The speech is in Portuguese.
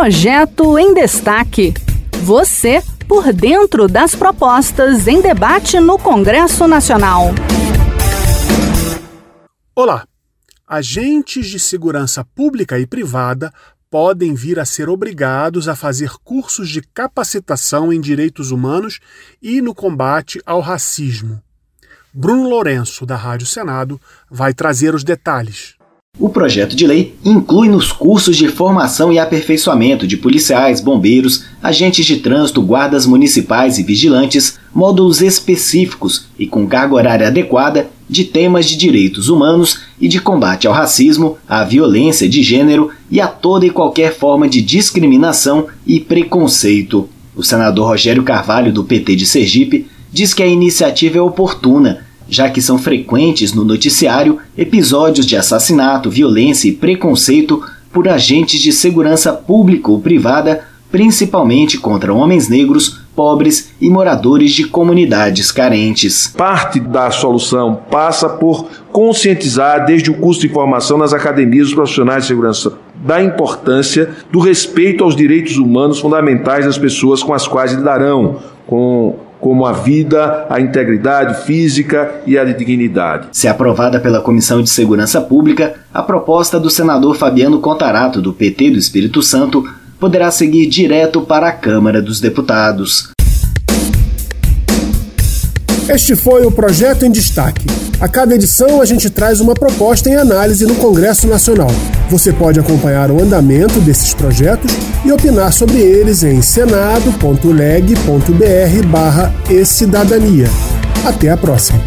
Projeto em Destaque. Você por dentro das propostas em debate no Congresso Nacional. Olá! Agentes de segurança pública e privada podem vir a ser obrigados a fazer cursos de capacitação em direitos humanos e no combate ao racismo. Bruno Lourenço, da Rádio Senado, vai trazer os detalhes. O projeto de lei inclui nos cursos de formação e aperfeiçoamento de policiais, bombeiros, agentes de trânsito, guardas municipais e vigilantes módulos específicos e com carga horária adequada de temas de direitos humanos e de combate ao racismo, à violência de gênero e a toda e qualquer forma de discriminação e preconceito. O senador Rogério Carvalho, do PT de Sergipe, diz que a iniciativa é oportuna já que são frequentes no noticiário episódios de assassinato, violência e preconceito por agentes de segurança pública ou privada, principalmente contra homens negros, pobres e moradores de comunidades carentes. Parte da solução passa por conscientizar desde o curso de formação nas academias dos profissionais de segurança da importância do respeito aos direitos humanos fundamentais das pessoas com as quais lidarão, com como a vida, a integridade física e a dignidade. Se aprovada pela Comissão de Segurança Pública, a proposta do senador Fabiano Contarato, do PT do Espírito Santo, poderá seguir direto para a Câmara dos Deputados. Este foi o Projeto em Destaque. A cada edição a gente traz uma proposta em análise no Congresso Nacional. Você pode acompanhar o andamento desses projetos e opinar sobre eles em senado.leg.br barra e-cidadania. Até a próxima!